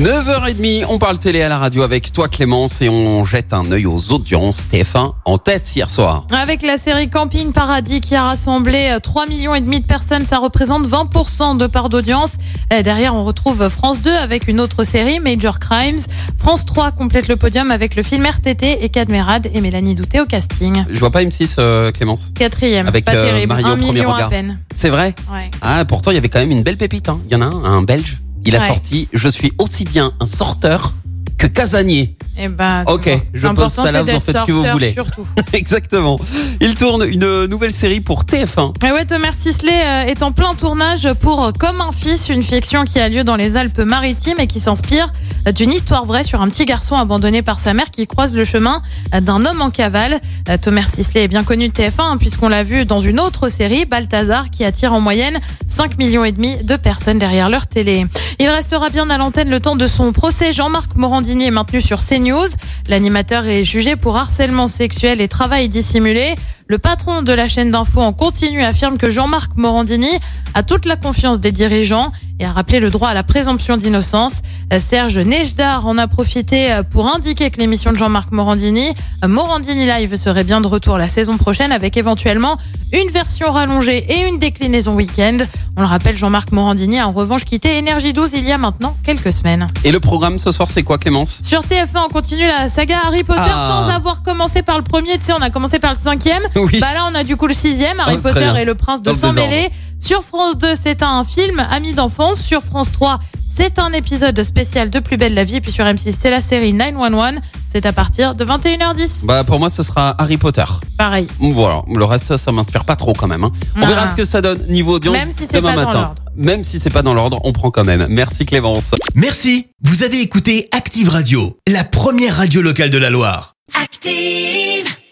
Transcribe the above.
9h30, on parle télé à la radio avec toi Clémence et on jette un œil aux audiences TF1 en tête hier soir. Avec la série Camping Paradis qui a rassemblé 3 millions et demi de personnes, ça représente 20% de part d'audience. Euh, Derrière, on retrouve France 2 avec une autre série, Major Crimes. France 3 complète le podium avec le film RTT et Cadmerade et Mélanie Douté au casting. Je vois pas M6 euh, Clémence. Quatrième, Avec, pas euh, terrible, Mario un au premier million à regard. peine. C'est vrai? Ouais. Ah pourtant il y avait quand même une belle pépite. hein. Il y en a un, un belge. Il a Ouais. sorti Je suis aussi bien un sorteur que casanier. Eh ben, Ok, je pose ça là, c'est vous en faites ce que vous voulez. Surtout. Exactement. Il tourne une nouvelle série pour TF1. Et ouais, Thomas Sisley euh, est en plein tournage pour Comme un fils, une fiction qui a lieu dans les Alpes-Maritimes et qui s'inspire euh, d'une histoire vraie sur un petit garçon abandonné par sa mère qui croise le chemin euh, d'un homme en cavale. Euh, Thomas Sisley est bien connu de TF1 hein, puisqu'on l'a vu dans une autre série, Balthazar, qui attire en moyenne 5 millions et demi de personnes derrière leur télé. Il restera bien à l'antenne le temps de son procès. Jean-Marc Morandini est maintenu sur CNews. L'animateur est jugé pour harcèlement sexuel et travail dissimulé. Le patron de la chaîne d'info en continu affirme que Jean-Marc Morandini a toute la confiance des dirigeants et a rappelé le droit à la présomption d'innocence. Euh, Serge Nejdar en a profité euh, pour indiquer que l'émission de Jean-Marc Morandini, euh, Morandini Live, serait bien de retour la saison prochaine avec éventuellement une version rallongée et une déclinaison week-end. On le rappelle, Jean-Marc Morandini a en revanche quitté Énergie 12 il y a maintenant quelques semaines. Et le programme ce soir c'est quoi Clémence? Sur TF1, on continue la saga Harry Potter Ah. sans avoir commencé par le premier. Tu sais, on a commencé par le cinquième. Oui. Bah là, on a du coup le sixième, Harry très Potter et le prince de Sang-Mêlé. Sur France 2, c'est un film, Amis d'enfance. Sur France 3, c'est un épisode spécial de Plus belle la vie. Et puis sur M6, c'est la série 911. C'est à partir de 21h10. Bah pour moi ce sera Harry Potter. Pareil. Voilà, le reste ça m'inspire pas trop quand même. hein. On Ah. verra ce que ça donne niveau audience Même si c'est demain pas dans matin. l'ordre. Même si c'est pas dans l'ordre, on prend quand même. Merci Clémence. Merci, vous avez écouté Active Radio, la première radio locale de la Loire. Active.